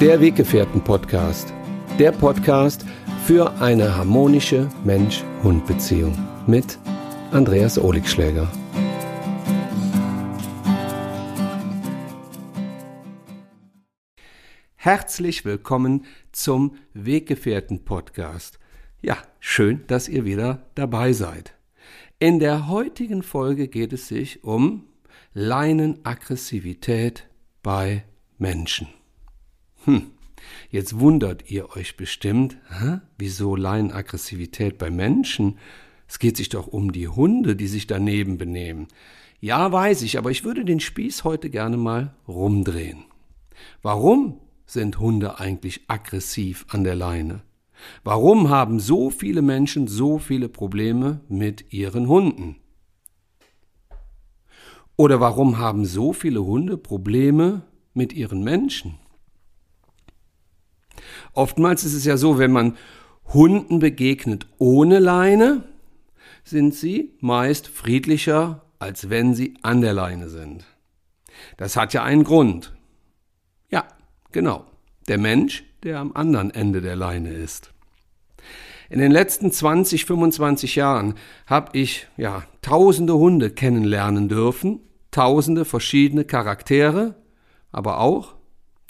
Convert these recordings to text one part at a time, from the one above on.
Der Weggefährten-Podcast. Der Podcast für eine harmonische Mensch-Hund-Beziehung mit Andreas Oligschläger. Herzlich willkommen zum Weggefährten-Podcast. Ja, schön, dass ihr wieder dabei seid. In der heutigen Folge geht es sich um Leinenaggressivität bei Menschen. Hm, jetzt wundert ihr euch bestimmt, hä? wieso Leinenaggressivität bei Menschen? Es geht sich doch um die Hunde, die sich daneben benehmen. Ja, weiß ich, aber ich würde den Spieß heute gerne mal rumdrehen. Warum sind Hunde eigentlich aggressiv an der Leine? Warum haben so viele Menschen so viele Probleme mit ihren Hunden? Oder warum haben so viele Hunde Probleme mit ihren Menschen? Oftmals ist es ja so, wenn man Hunden begegnet ohne Leine, sind sie meist friedlicher, als wenn sie an der Leine sind. Das hat ja einen Grund. Ja, genau. Der Mensch, der am anderen Ende der Leine ist. In den letzten 20, 25 Jahren habe ich ja tausende Hunde kennenlernen dürfen, tausende verschiedene Charaktere, aber auch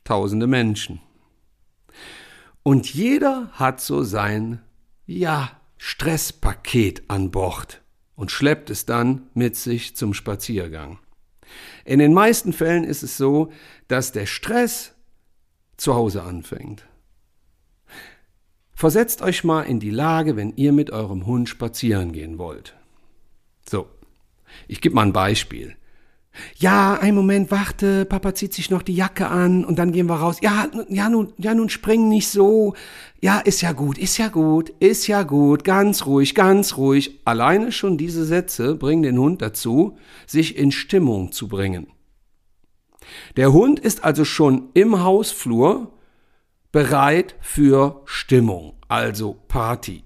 tausende Menschen. Und jeder hat so sein, ja, Stresspaket an Bord und schleppt es dann mit sich zum Spaziergang. In den meisten Fällen ist es so, dass der Stress zu Hause anfängt. Versetzt euch mal in die Lage, wenn ihr mit eurem Hund spazieren gehen wollt. So, ich gebe mal ein Beispiel. Ja, ein Moment, warte, Papa zieht sich noch die Jacke an und dann gehen wir raus. Ja, ja, nun, ja, nun spring nicht so. Ja, ist ja gut, ist ja gut, ist ja gut, ganz ruhig, ganz ruhig. Alleine schon diese Sätze bringen den Hund dazu, sich in Stimmung zu bringen. Der Hund ist also schon im Hausflur bereit für Stimmung, also Party.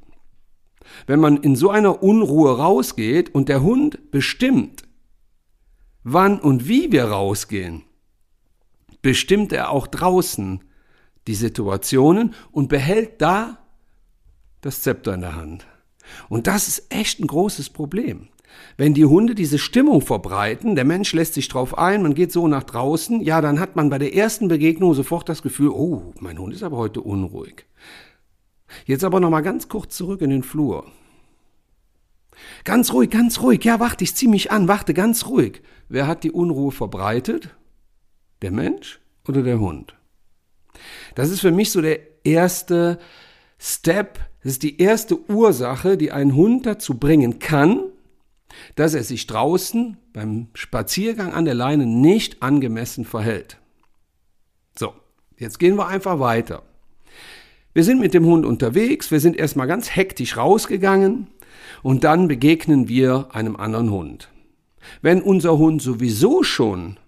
Wenn man in so einer Unruhe rausgeht und der Hund bestimmt, wann und wie wir rausgehen, bestimmt er auch draußen die Situationen und behält da das Zepter in der Hand. Und das ist echt ein großes Problem. Wenn die Hunde diese Stimmung verbreiten, der Mensch lässt sich drauf ein, man geht so nach draußen, ja, dann hat man bei der ersten Begegnung sofort das Gefühl, oh, mein Hund ist aber heute unruhig. Jetzt aber noch mal ganz kurz zurück in den Flur. Ganz ruhig, ganz ruhig. Ja, warte, ich zieh mich an. Warte, ganz ruhig. Wer hat die Unruhe verbreitet? Der Mensch oder der Hund? Das ist für mich so der erste Step. Das ist die erste Ursache, die einen Hund dazu bringen kann, dass er sich draußen beim Spaziergang an der Leine nicht angemessen verhält. So, jetzt gehen wir einfach weiter. Wir sind mit dem Hund unterwegs, wir sind erstmal ganz hektisch rausgegangen, und dann begegnen wir einem anderen Hund. Wenn unser Hund sowieso schon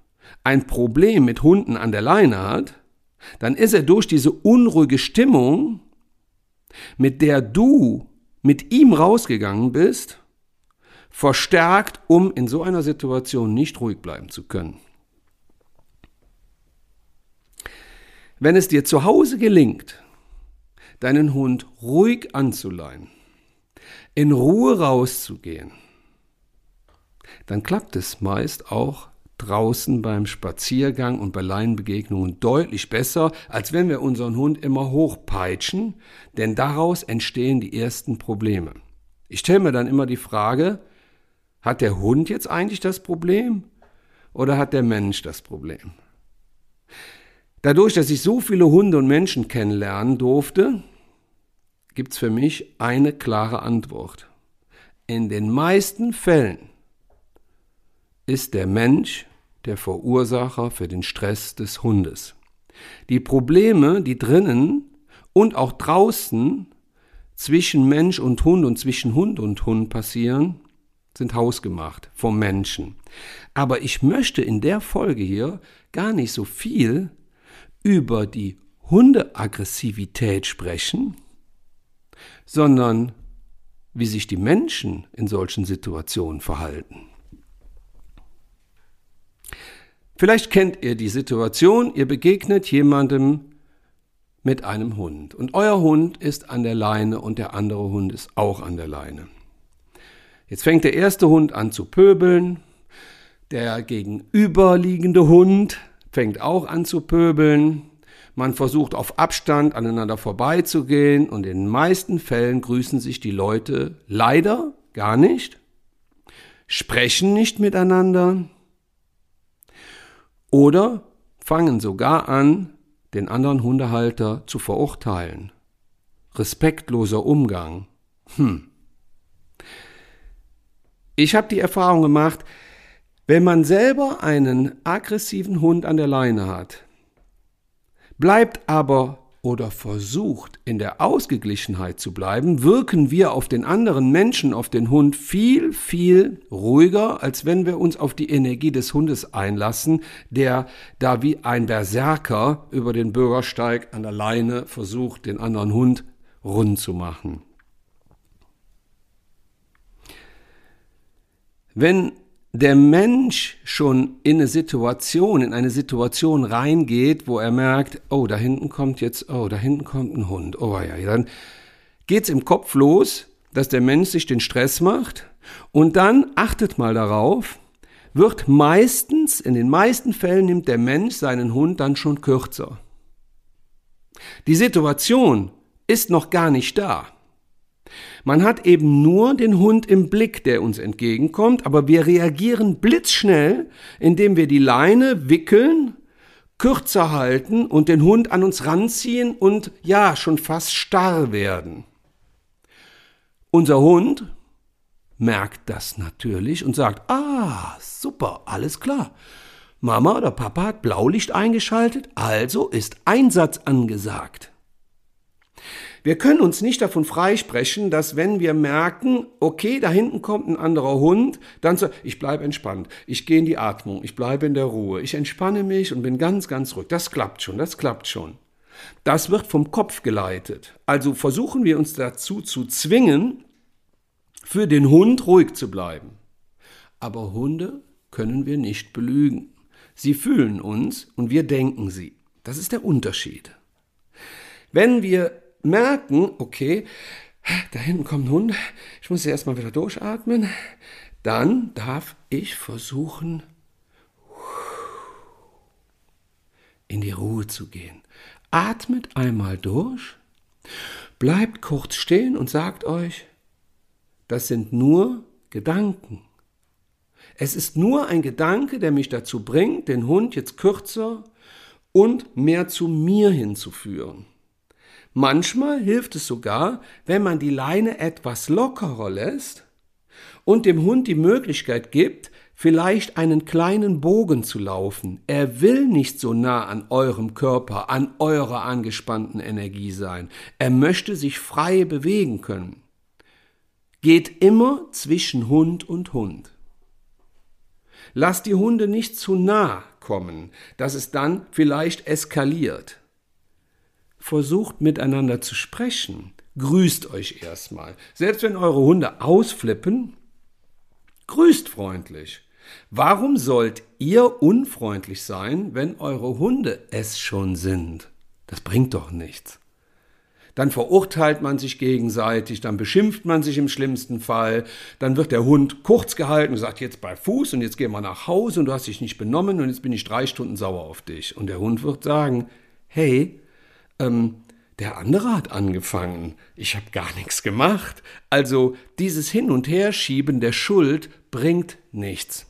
ein Problem mit Hunden an der Leine hat, dann ist er durch diese unruhige Stimmung, mit der du mit ihm rausgegangen bist, verstärkt, um in so einer Situation nicht ruhig bleiben zu können. Wenn es dir zu Hause gelingt, deinen Hund ruhig anzuleihen, in Ruhe rauszugehen, dann klappt es meist auch draußen beim Spaziergang und bei Leinenbegegnungen deutlich besser, als wenn wir unseren Hund immer hochpeitschen, denn daraus entstehen die ersten Probleme. Ich stelle mir dann immer die Frage, hat der Hund jetzt eigentlich das Problem oder hat der Mensch das Problem? Dadurch, dass ich so viele Hunde und Menschen kennenlernen durfte, gibt es für mich eine klare Antwort. In den meisten Fällen ist der Mensch der Verursacher für den Stress des Hundes. Die Probleme, die drinnen und auch draußen zwischen Mensch und Hund und zwischen Hund und Hund passieren, sind hausgemacht vom Menschen. Aber ich möchte in der Folge hier gar nicht so viel über die Hundeaggressivität sprechen, sondern wie sich die Menschen in solchen Situationen verhalten. Vielleicht kennt ihr die Situation, ihr begegnet jemandem mit einem Hund. Und euer Hund ist an der Leine und der andere Hund ist auch an der Leine. Jetzt fängt der erste Hund an zu pöbeln. Der gegenüberliegende Hund fängt auch an zu pöbeln. Man versucht auf Abstand aneinander vorbeizugehen und in den meisten Fällen grüßen sich die Leute leider gar nicht, sprechen nicht miteinander oder fangen sogar an, den anderen Hundehalter zu verurteilen. Respektloser Umgang. Hm. Ich habe die Erfahrung gemacht, wenn man selber einen aggressiven Hund an der Leine hat, bleibt aber oder versucht in der Ausgeglichenheit zu bleiben, wirken wir auf den anderen Menschen, auf den Hund viel, viel ruhiger, als wenn wir uns auf die Energie des Hundes einlassen, der da wie ein Berserker über den Bürgersteig an der Leine versucht, den anderen Hund rund zu machen. Wenn der Mensch schon in eine Situation, in eine Situation reingeht, wo er merkt, oh, da hinten kommt jetzt, oh, da hinten kommt ein Hund, oh ja, dann geht's im Kopf los, dass der Mensch sich den Stress macht und dann achtet mal darauf, wird meistens, in den meisten Fällen nimmt der Mensch seinen Hund dann schon kürzer. Die Situation ist noch gar nicht da. Man hat eben nur den Hund im Blick, der uns entgegenkommt, aber wir reagieren blitzschnell, indem wir die Leine wickeln, kürzer halten und den Hund an uns ranziehen und ja, schon fast starr werden. Unser Hund merkt das natürlich und sagt, ah, super, alles klar. Mama oder Papa hat Blaulicht eingeschaltet, also ist Einsatz angesagt. Wir können uns nicht davon freisprechen, dass wenn wir merken, okay, da hinten kommt ein anderer Hund, dann so, ich bleibe entspannt, ich gehe in die Atmung, ich bleibe in der Ruhe, ich entspanne mich und bin ganz, ganz ruhig. Das klappt schon, das klappt schon. Das wird vom Kopf geleitet. Also versuchen wir uns dazu zu zwingen, für den Hund ruhig zu bleiben. Aber Hunde können wir nicht belügen. Sie fühlen uns und wir denken sie. Das ist der Unterschied. Wenn wir merken, okay, da hinten kommt ein Hund, ich muss erstmal wieder durchatmen, dann darf ich versuchen, in die Ruhe zu gehen. Atmet einmal durch, bleibt kurz stehen und sagt euch, das sind nur Gedanken. Es ist nur ein Gedanke, der mich dazu bringt, den Hund jetzt kürzer und mehr zu mir hinzuführen. Manchmal hilft es sogar, wenn man die Leine etwas lockerer lässt und dem Hund die Möglichkeit gibt, vielleicht einen kleinen Bogen zu laufen. Er will nicht so nah an eurem Körper, an eurer angespannten Energie sein. Er möchte sich frei bewegen können. Geht immer zwischen Hund und Hund. Lasst die Hunde nicht zu nah kommen, dass es dann vielleicht eskaliert versucht miteinander zu sprechen. Grüßt euch erstmal. Selbst wenn eure Hunde ausflippen, grüßt freundlich. Warum sollt ihr unfreundlich sein, wenn eure Hunde es schon sind? Das bringt doch nichts. Dann verurteilt man sich gegenseitig, dann beschimpft man sich im schlimmsten Fall, dann wird der Hund kurz gehalten und sagt jetzt bei Fuß und jetzt gehen wir nach Hause und du hast dich nicht benommen und jetzt bin ich drei Stunden sauer auf dich. Und der Hund wird sagen, hey, ähm, der andere hat angefangen, ich habe gar nichts gemacht. Also dieses Hin und Herschieben der Schuld bringt nichts.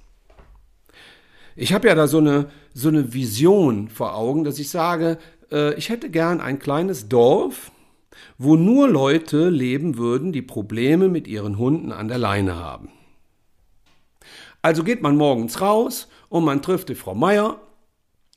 Ich habe ja da so eine, so eine Vision vor Augen, dass ich sage, äh, ich hätte gern ein kleines Dorf, wo nur Leute leben würden, die Probleme mit ihren Hunden an der Leine haben. Also geht man morgens raus und man trifft die Frau Meier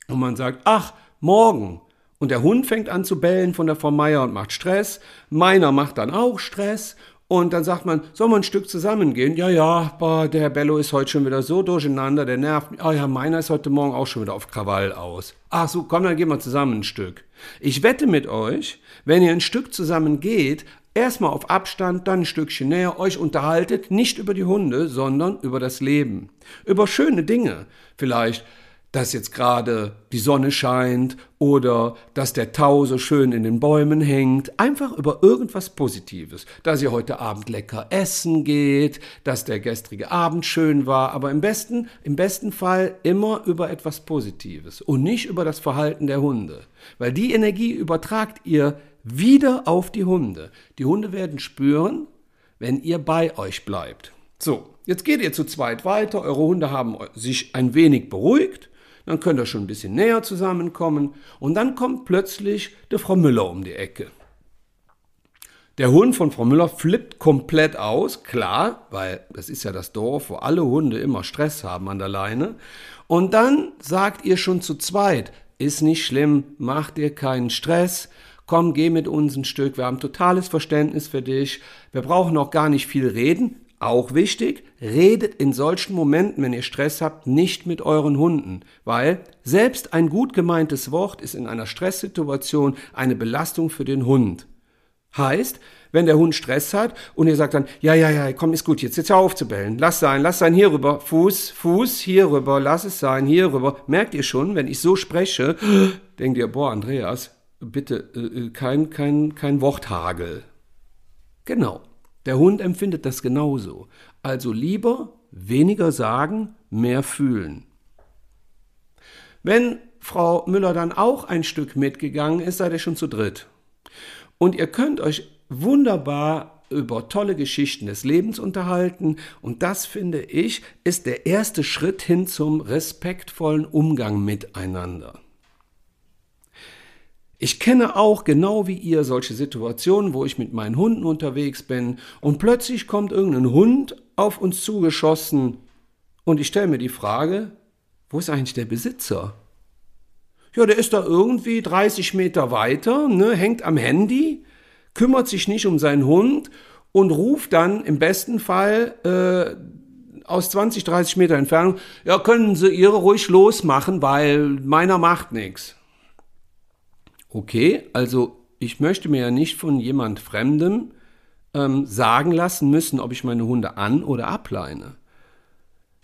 und man sagt, ach, morgen, und der Hund fängt an zu bellen von der Frau Meier und macht Stress. Meiner macht dann auch Stress. Und dann sagt man, soll man ein Stück zusammengehen? Ja, ja, boah, der Herr Bello ist heute schon wieder so durcheinander, der nervt mich. Ah oh ja, meiner ist heute Morgen auch schon wieder auf Krawall aus. Ach so, komm, dann gehen wir zusammen ein Stück. Ich wette mit euch, wenn ihr ein Stück zusammen geht, erstmal auf Abstand, dann ein Stückchen näher, euch unterhaltet, nicht über die Hunde, sondern über das Leben. Über schöne Dinge. Vielleicht dass jetzt gerade die Sonne scheint oder dass der Tau so schön in den Bäumen hängt. Einfach über irgendwas Positives. Dass ihr heute Abend lecker essen geht, dass der gestrige Abend schön war, aber im besten, im besten Fall immer über etwas Positives und nicht über das Verhalten der Hunde. Weil die Energie übertragt ihr wieder auf die Hunde. Die Hunde werden spüren, wenn ihr bei euch bleibt. So, jetzt geht ihr zu zweit weiter, eure Hunde haben sich ein wenig beruhigt dann könnt ihr schon ein bisschen näher zusammenkommen und dann kommt plötzlich der Frau Müller um die Ecke. Der Hund von Frau Müller flippt komplett aus, klar, weil das ist ja das Dorf, wo alle Hunde immer Stress haben an der Leine. Und dann sagt ihr schon zu zweit, ist nicht schlimm, mach dir keinen Stress, komm, geh mit uns ein Stück, wir haben totales Verständnis für dich, wir brauchen auch gar nicht viel reden, auch wichtig, redet in solchen Momenten, wenn ihr Stress habt, nicht mit euren Hunden, weil selbst ein gut gemeintes Wort ist in einer Stresssituation eine Belastung für den Hund. Heißt, wenn der Hund Stress hat und ihr sagt dann, ja, ja, ja, komm, ist gut, jetzt jetzt auf zu bellen, lass sein, lass sein, hier rüber, Fuß, Fuß, hier rüber, lass es sein, hier rüber. Merkt ihr schon, wenn ich so spreche, denkt ihr, boah, Andreas, bitte, äh, äh kein, kein, kein Worthagel. Genau. Der Hund empfindet das genauso. Also lieber weniger sagen, mehr fühlen. Wenn Frau Müller dann auch ein Stück mitgegangen ist, seid ihr schon zu dritt. Und ihr könnt euch wunderbar über tolle Geschichten des Lebens unterhalten. Und das, finde ich, ist der erste Schritt hin zum respektvollen Umgang miteinander. Ich kenne auch genau wie ihr solche Situationen, wo ich mit meinen Hunden unterwegs bin und plötzlich kommt irgendein Hund auf uns zugeschossen und ich stelle mir die Frage, wo ist eigentlich der Besitzer? Ja, der ist da irgendwie 30 Meter weiter, ne, hängt am Handy, kümmert sich nicht um seinen Hund und ruft dann im besten Fall äh, aus 20, 30 Meter Entfernung, ja, können Sie Ihre ruhig losmachen, weil meiner macht nichts. Okay, also ich möchte mir ja nicht von jemand Fremdem ähm, sagen lassen müssen, ob ich meine Hunde an- oder ableine.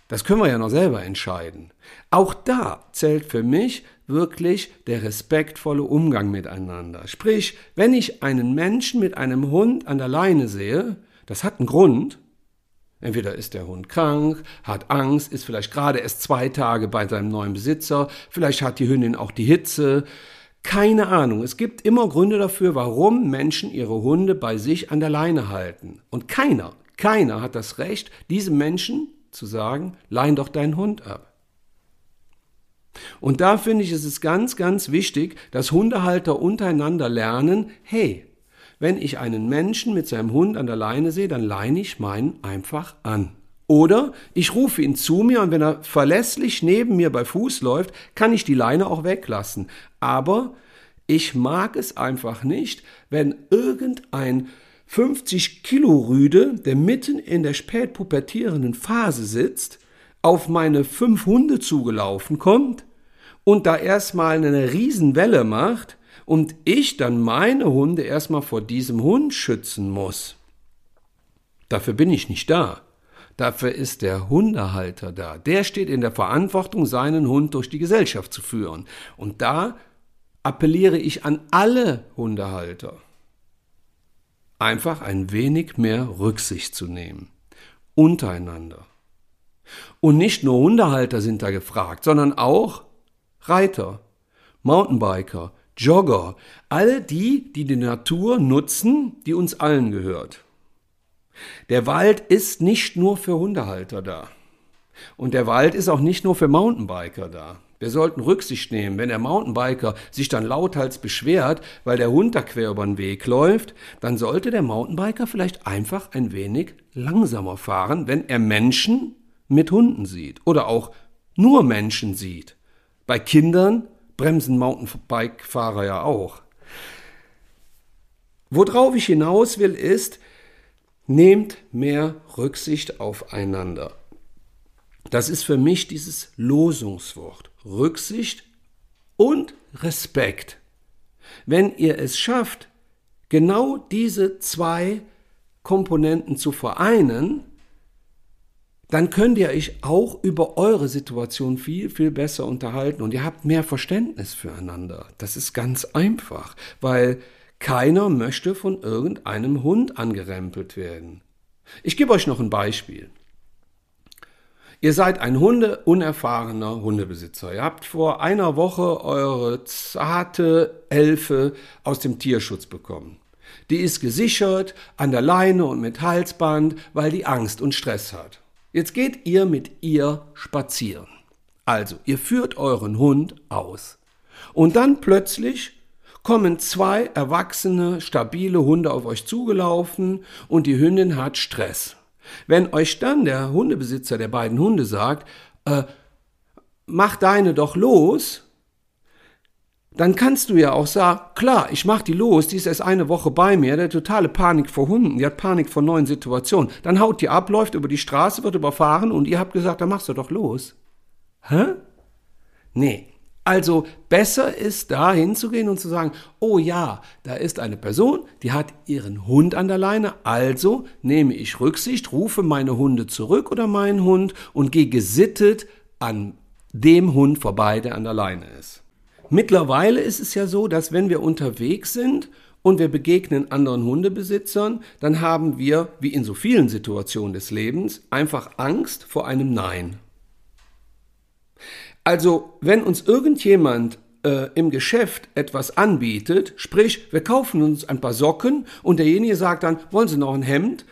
Das können wir ja noch selber entscheiden. Auch da zählt für mich wirklich der respektvolle Umgang miteinander. Sprich, wenn ich einen Menschen mit einem Hund an der Leine sehe, das hat einen Grund. Entweder ist der Hund krank, hat Angst, ist vielleicht gerade erst zwei Tage bei seinem neuen Besitzer, vielleicht hat die Hündin auch die Hitze, keine Ahnung. Es gibt immer Gründe dafür, warum Menschen ihre Hunde bei sich an der Leine halten. Und keiner, keiner hat das Recht, diesem Menschen zu sagen, leihn doch deinen Hund ab. Und da finde ich, es ist ganz, ganz wichtig, dass Hundehalter untereinander lernen, hey, wenn ich einen Menschen mit seinem Hund an der Leine sehe, dann leine ich meinen einfach an. Oder ich rufe ihn zu mir und wenn er verlässlich neben mir bei Fuß läuft, kann ich die Leine auch weglassen. Aber ich mag es einfach nicht, wenn irgendein 50 Kilo Rüde, der mitten in der spätpubertierenden Phase sitzt, auf meine fünf Hunde zugelaufen kommt und da erstmal eine Riesenwelle macht und ich dann meine Hunde erstmal vor diesem Hund schützen muss. Dafür bin ich nicht da. Dafür ist der Hundehalter da. Der steht in der Verantwortung, seinen Hund durch die Gesellschaft zu führen. Und da appelliere ich an alle Hundehalter, einfach ein wenig mehr Rücksicht zu nehmen. Untereinander. Und nicht nur Hundehalter sind da gefragt, sondern auch Reiter, Mountainbiker, Jogger, alle die, die die Natur nutzen, die uns allen gehört. Der Wald ist nicht nur für Hundehalter da. Und der Wald ist auch nicht nur für Mountainbiker da. Wir sollten Rücksicht nehmen, wenn der Mountainbiker sich dann lauthals beschwert, weil der Hund da quer über den Weg läuft, dann sollte der Mountainbiker vielleicht einfach ein wenig langsamer fahren, wenn er Menschen mit Hunden sieht oder auch nur Menschen sieht. Bei Kindern bremsen Mountainbike-Fahrer ja auch. Worauf ich hinaus will, ist, Nehmt mehr Rücksicht aufeinander. Das ist für mich dieses Losungswort. Rücksicht und Respekt. Wenn ihr es schafft, genau diese zwei Komponenten zu vereinen, dann könnt ihr euch auch über eure Situation viel, viel besser unterhalten und ihr habt mehr Verständnis füreinander. Das ist ganz einfach, weil keiner möchte von irgendeinem Hund angerempelt werden. Ich gebe euch noch ein Beispiel. Ihr seid ein Hunde unerfahrener Hundebesitzer. Ihr habt vor einer Woche eure zarte Elfe aus dem Tierschutz bekommen. Die ist gesichert an der Leine und mit Halsband, weil die Angst und Stress hat. Jetzt geht ihr mit ihr spazieren. Also, ihr führt euren Hund aus. Und dann plötzlich kommen zwei erwachsene, stabile Hunde auf euch zugelaufen und die Hündin hat Stress. Wenn euch dann der Hundebesitzer der beiden Hunde sagt, äh, mach deine doch los, dann kannst du ja auch sagen, klar, ich mach die los, die ist erst eine Woche bei mir, der totale Panik vor Hunden, die hat Panik vor neuen Situationen. Dann haut die ab, läuft über die Straße, wird überfahren und ihr habt gesagt, dann machst du doch los. Hä? Nee. Also besser ist da hinzugehen und zu sagen, oh ja, da ist eine Person, die hat ihren Hund an der Leine, also nehme ich Rücksicht, rufe meine Hunde zurück oder meinen Hund und gehe gesittet an dem Hund vorbei, der an der Leine ist. Mittlerweile ist es ja so, dass wenn wir unterwegs sind und wir begegnen anderen Hundebesitzern, dann haben wir, wie in so vielen Situationen des Lebens, einfach Angst vor einem Nein. Also, wenn uns irgendjemand äh, im Geschäft etwas anbietet, sprich, wir kaufen uns ein paar Socken und derjenige sagt dann, wollen Sie noch ein Hemd?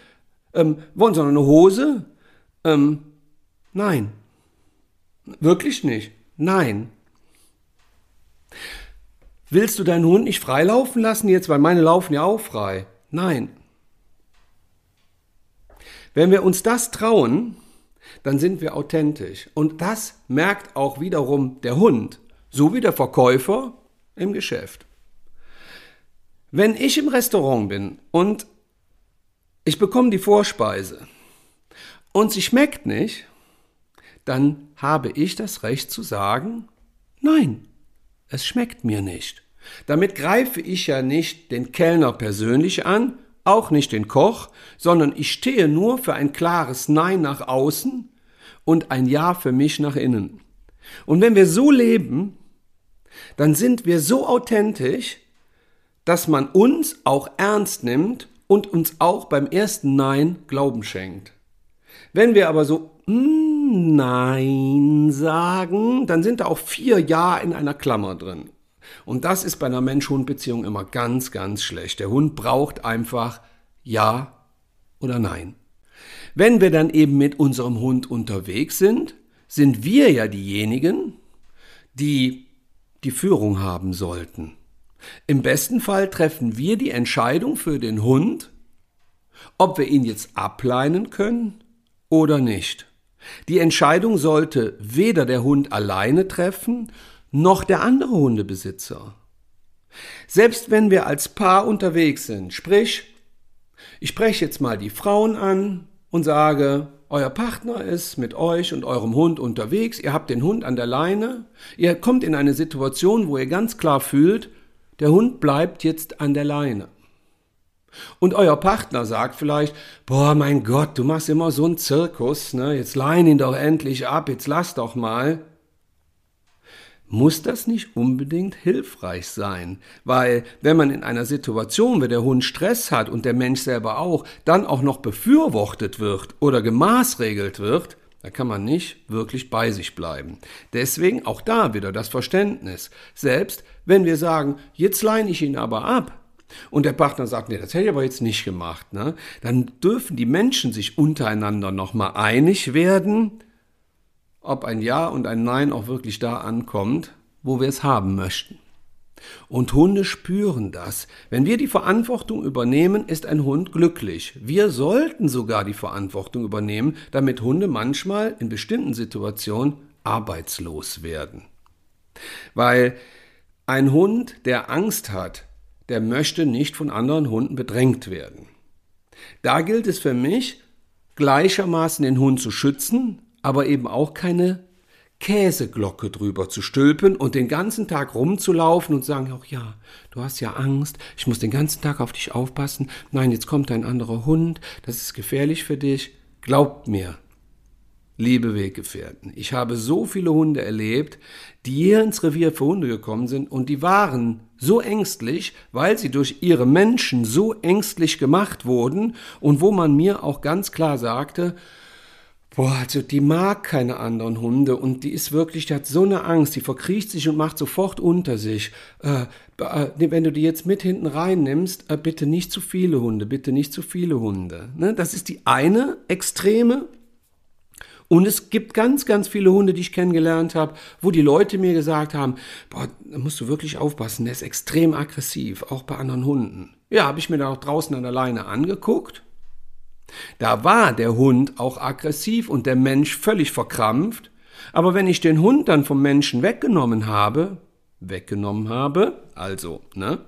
Ähm, wollen Sie noch eine Hose? Ähm, nein. Wirklich nicht. Nein. Willst du deinen Hund nicht freilaufen lassen jetzt, weil meine laufen ja auch frei? Nein. Wenn wir uns das trauen, dann sind wir authentisch. Und das merkt auch wiederum der Hund, so wie der Verkäufer im Geschäft. Wenn ich im Restaurant bin und ich bekomme die Vorspeise und sie schmeckt nicht, dann habe ich das Recht zu sagen, nein, es schmeckt mir nicht. Damit greife ich ja nicht den Kellner persönlich an, auch nicht den Koch, sondern ich stehe nur für ein klares Nein nach außen und ein Ja für mich nach innen. Und wenn wir so leben, dann sind wir so authentisch, dass man uns auch ernst nimmt und uns auch beim ersten Nein Glauben schenkt. Wenn wir aber so mm, Nein sagen, dann sind da auch vier Ja in einer Klammer drin. Und das ist bei einer Mensch-Hund-Beziehung immer ganz, ganz schlecht. Der Hund braucht einfach Ja oder Nein. Wenn wir dann eben mit unserem Hund unterwegs sind, sind wir ja diejenigen, die die Führung haben sollten. Im besten Fall treffen wir die Entscheidung für den Hund, ob wir ihn jetzt ableinen können oder nicht. Die Entscheidung sollte weder der Hund alleine treffen, noch der andere Hundebesitzer. Selbst wenn wir als Paar unterwegs sind, sprich, ich spreche jetzt mal die Frauen an und sage, euer Partner ist mit euch und eurem Hund unterwegs, ihr habt den Hund an der Leine, ihr kommt in eine Situation, wo ihr ganz klar fühlt, der Hund bleibt jetzt an der Leine. Und euer Partner sagt vielleicht, boah, mein Gott, du machst immer so einen Zirkus, ne? jetzt leih ihn doch endlich ab, jetzt lass doch mal muss das nicht unbedingt hilfreich sein. Weil wenn man in einer Situation, wenn der Hund Stress hat und der Mensch selber auch, dann auch noch befürwortet wird oder gemaßregelt wird, da kann man nicht wirklich bei sich bleiben. Deswegen auch da wieder das Verständnis. Selbst wenn wir sagen, jetzt leine ich ihn aber ab, und der Partner sagt, nee, das hätte ich aber jetzt nicht gemacht, ne? dann dürfen die Menschen sich untereinander nochmal einig werden, ob ein Ja und ein Nein auch wirklich da ankommt, wo wir es haben möchten. Und Hunde spüren das. Wenn wir die Verantwortung übernehmen, ist ein Hund glücklich. Wir sollten sogar die Verantwortung übernehmen, damit Hunde manchmal in bestimmten Situationen arbeitslos werden. Weil ein Hund, der Angst hat, der möchte nicht von anderen Hunden bedrängt werden. Da gilt es für mich, gleichermaßen den Hund zu schützen, aber eben auch keine Käseglocke drüber zu stülpen und den ganzen Tag rumzulaufen und sagen, ach ja, du hast ja Angst, ich muss den ganzen Tag auf dich aufpassen, nein, jetzt kommt ein anderer Hund, das ist gefährlich für dich. Glaubt mir, liebe Weggefährten, ich habe so viele Hunde erlebt, die hier ins Revier für Hunde gekommen sind und die waren so ängstlich, weil sie durch ihre Menschen so ängstlich gemacht wurden und wo man mir auch ganz klar sagte, Boah, also die mag keine anderen Hunde und die ist wirklich, die hat so eine Angst, die verkriecht sich und macht sofort unter sich. Äh, äh, wenn du die jetzt mit hinten reinnimmst, äh, bitte nicht zu viele Hunde, bitte nicht zu viele Hunde. Ne? Das ist die eine Extreme. Und es gibt ganz, ganz viele Hunde, die ich kennengelernt habe, wo die Leute mir gesagt haben, boah, da musst du wirklich aufpassen, der ist extrem aggressiv, auch bei anderen Hunden. Ja, habe ich mir da auch draußen an der Leine angeguckt da war der Hund auch aggressiv und der Mensch völlig verkrampft. Aber wenn ich den Hund dann vom Menschen weggenommen habe, weggenommen habe, also, ne,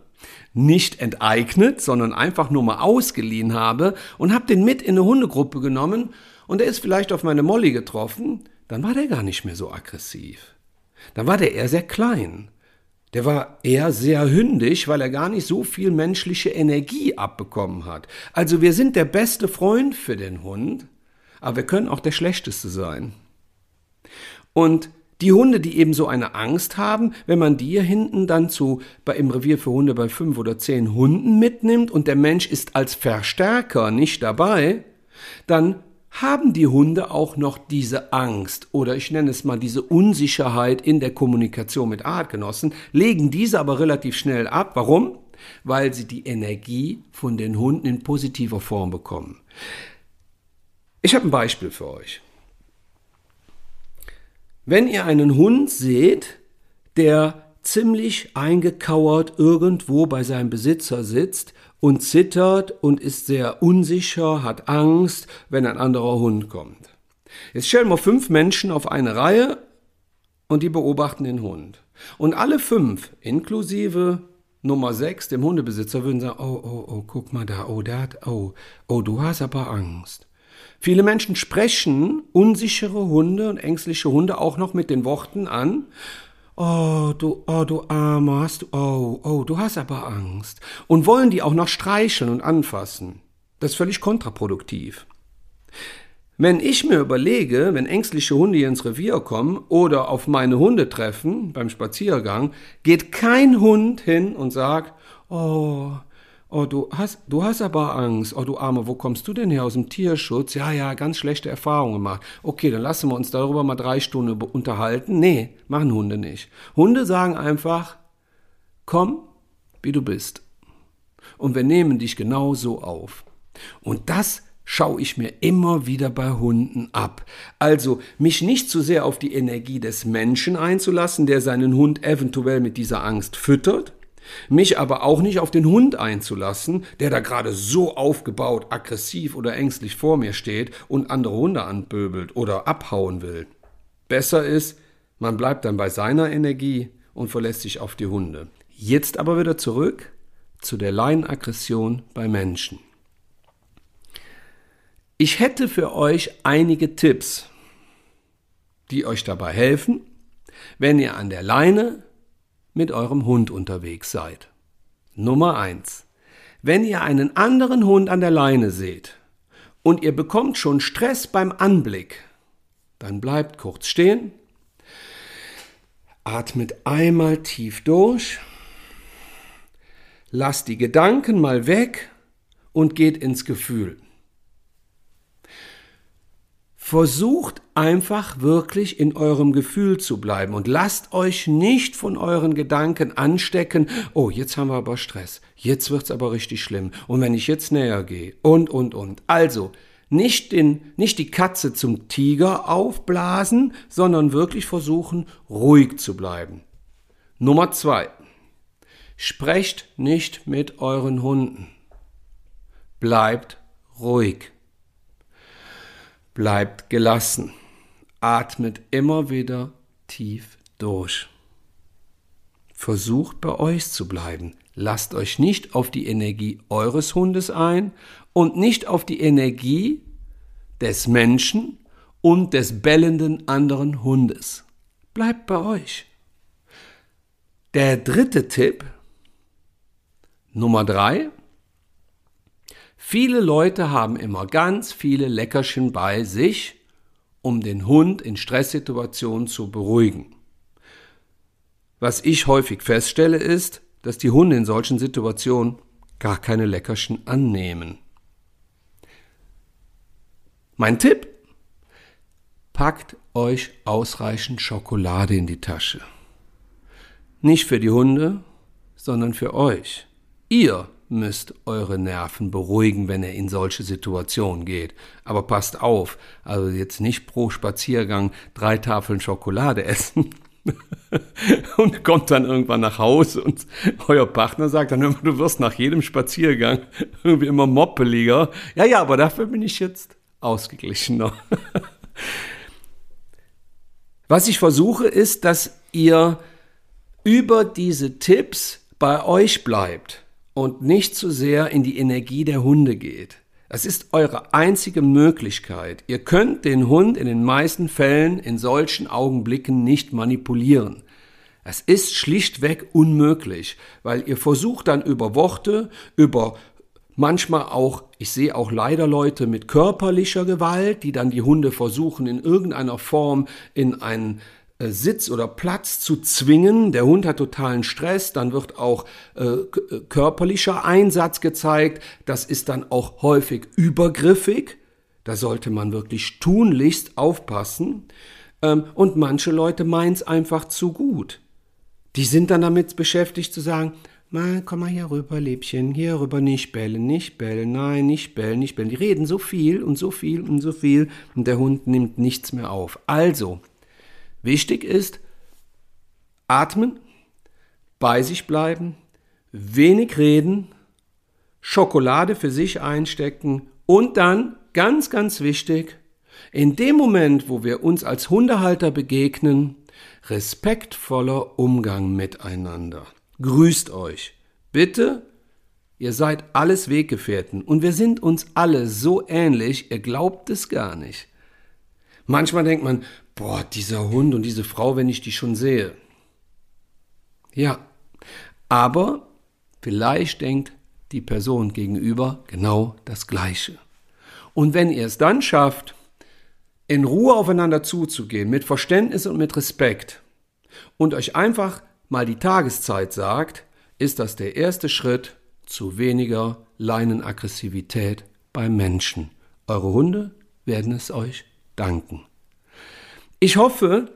nicht enteignet, sondern einfach nur mal ausgeliehen habe und habe den mit in eine Hundegruppe genommen und er ist vielleicht auf meine Molly getroffen, dann war der gar nicht mehr so aggressiv. Dann war der eher sehr klein der war eher sehr hündig, weil er gar nicht so viel menschliche Energie abbekommen hat. Also wir sind der beste Freund für den Hund, aber wir können auch der schlechteste sein. Und die Hunde, die eben so eine Angst haben, wenn man die hier hinten dann zu, bei, im Revier für Hunde bei fünf oder zehn Hunden mitnimmt und der Mensch ist als Verstärker nicht dabei, dann haben die Hunde auch noch diese Angst oder ich nenne es mal diese Unsicherheit in der Kommunikation mit Artgenossen, legen diese aber relativ schnell ab. Warum? Weil sie die Energie von den Hunden in positiver Form bekommen. Ich habe ein Beispiel für euch. Wenn ihr einen Hund seht, der ziemlich eingekauert irgendwo bei seinem Besitzer sitzt und zittert und ist sehr unsicher, hat Angst, wenn ein anderer Hund kommt. Jetzt stellen wir fünf Menschen auf eine Reihe und die beobachten den Hund. Und alle fünf, inklusive Nummer sechs, dem Hundebesitzer, würden sagen, oh, oh, oh, guck mal da, oh, der oh, oh, du hast aber Angst. Viele Menschen sprechen unsichere Hunde und ängstliche Hunde auch noch mit den Worten an, Oh, du, oh, du Armer, hast du, oh, oh, du hast aber Angst. Und wollen die auch noch streicheln und anfassen. Das ist völlig kontraproduktiv. Wenn ich mir überlege, wenn ängstliche Hunde hier ins Revier kommen oder auf meine Hunde treffen beim Spaziergang, geht kein Hund hin und sagt, oh, Oh, du hast, du hast aber Angst. Oh, du Arme, wo kommst du denn her? Aus dem Tierschutz? Ja, ja, ganz schlechte Erfahrungen gemacht. Okay, dann lassen wir uns darüber mal drei Stunden unterhalten. Nee, machen Hunde nicht. Hunde sagen einfach, komm, wie du bist. Und wir nehmen dich genau so auf. Und das schaue ich mir immer wieder bei Hunden ab. Also mich nicht zu sehr auf die Energie des Menschen einzulassen, der seinen Hund eventuell mit dieser Angst füttert, mich aber auch nicht auf den Hund einzulassen, der da gerade so aufgebaut, aggressiv oder ängstlich vor mir steht und andere Hunde anböbelt oder abhauen will. Besser ist, man bleibt dann bei seiner Energie und verlässt sich auf die Hunde. Jetzt aber wieder zurück zu der Leinenaggression bei Menschen. Ich hätte für euch einige Tipps, die euch dabei helfen, wenn ihr an der Leine mit eurem Hund unterwegs seid. Nummer eins: Wenn ihr einen anderen Hund an der Leine seht und ihr bekommt schon Stress beim Anblick, dann bleibt kurz stehen, atmet einmal tief durch, lasst die Gedanken mal weg und geht ins Gefühl. Versucht einfach wirklich in eurem Gefühl zu bleiben und lasst euch nicht von euren Gedanken anstecken, oh, jetzt haben wir aber Stress, jetzt wird's aber richtig schlimm und wenn ich jetzt näher gehe und, und, und. Also, nicht, den, nicht die Katze zum Tiger aufblasen, sondern wirklich versuchen, ruhig zu bleiben. Nummer zwei. Sprecht nicht mit euren Hunden. Bleibt ruhig. Bleibt gelassen. Atmet immer wieder tief durch. Versucht bei euch zu bleiben. Lasst euch nicht auf die Energie eures Hundes ein und nicht auf die Energie des Menschen und des bellenden anderen Hundes. Bleibt bei euch. Der dritte Tipp, Nummer drei, Viele Leute haben immer ganz viele Leckerchen bei sich um den Hund in Stresssituationen zu beruhigen. Was ich häufig feststelle, ist, dass die Hunde in solchen Situationen gar keine Leckerchen annehmen. Mein Tipp? Packt euch ausreichend Schokolade in die Tasche. Nicht für die Hunde, sondern für euch. Ihr müsst eure Nerven beruhigen, wenn ihr in solche Situationen geht. Aber passt auf, also jetzt nicht pro Spaziergang drei Tafeln Schokolade essen. und kommt dann irgendwann nach Hause und euer Partner sagt dann, du wirst nach jedem Spaziergang irgendwie immer moppeliger. Ja, ja, aber dafür bin ich jetzt ausgeglichener. Was ich versuche, ist, dass ihr über diese Tipps bei euch bleibt und nicht zu sehr in die Energie der Hunde geht. Das ist eure einzige Möglichkeit. Ihr könnt den Hund in den meisten Fällen in solchen Augenblicken nicht manipulieren. Es ist schlichtweg unmöglich, weil ihr versucht dann über Worte, über manchmal auch, ich sehe auch leider Leute mit körperlicher Gewalt, die dann die Hunde versuchen in irgendeiner Form in einen Sitz oder Platz zu zwingen. Der Hund hat totalen Stress, dann wird auch äh, äh, körperlicher Einsatz gezeigt. Das ist dann auch häufig übergriffig. Da sollte man wirklich tunlichst aufpassen. Ähm, und manche Leute meinen es einfach zu gut. Die sind dann damit beschäftigt zu sagen, mal, komm mal hier rüber, Liebchen, hier rüber nicht bellen, nicht bellen, nein, nicht bellen, nicht bellen. Die reden so viel und so viel und so viel und der Hund nimmt nichts mehr auf. Also, Wichtig ist, atmen, bei sich bleiben, wenig reden, Schokolade für sich einstecken und dann, ganz, ganz wichtig, in dem Moment, wo wir uns als Hundehalter begegnen, respektvoller Umgang miteinander. Grüßt euch. Bitte, ihr seid alles Weggefährten und wir sind uns alle so ähnlich, ihr glaubt es gar nicht. Manchmal denkt man, boah, dieser Hund und diese Frau, wenn ich die schon sehe. Ja, aber vielleicht denkt die Person gegenüber genau das Gleiche. Und wenn ihr es dann schafft, in Ruhe aufeinander zuzugehen, mit Verständnis und mit Respekt und euch einfach mal die Tageszeit sagt, ist das der erste Schritt zu weniger Leinenaggressivität beim Menschen. Eure Hunde werden es euch danken. Ich hoffe,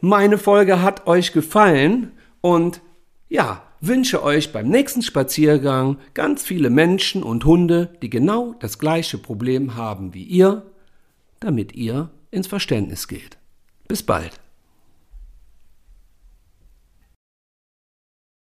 meine Folge hat euch gefallen und ja, wünsche euch beim nächsten Spaziergang ganz viele Menschen und Hunde, die genau das gleiche Problem haben wie ihr, damit ihr ins Verständnis geht. Bis bald.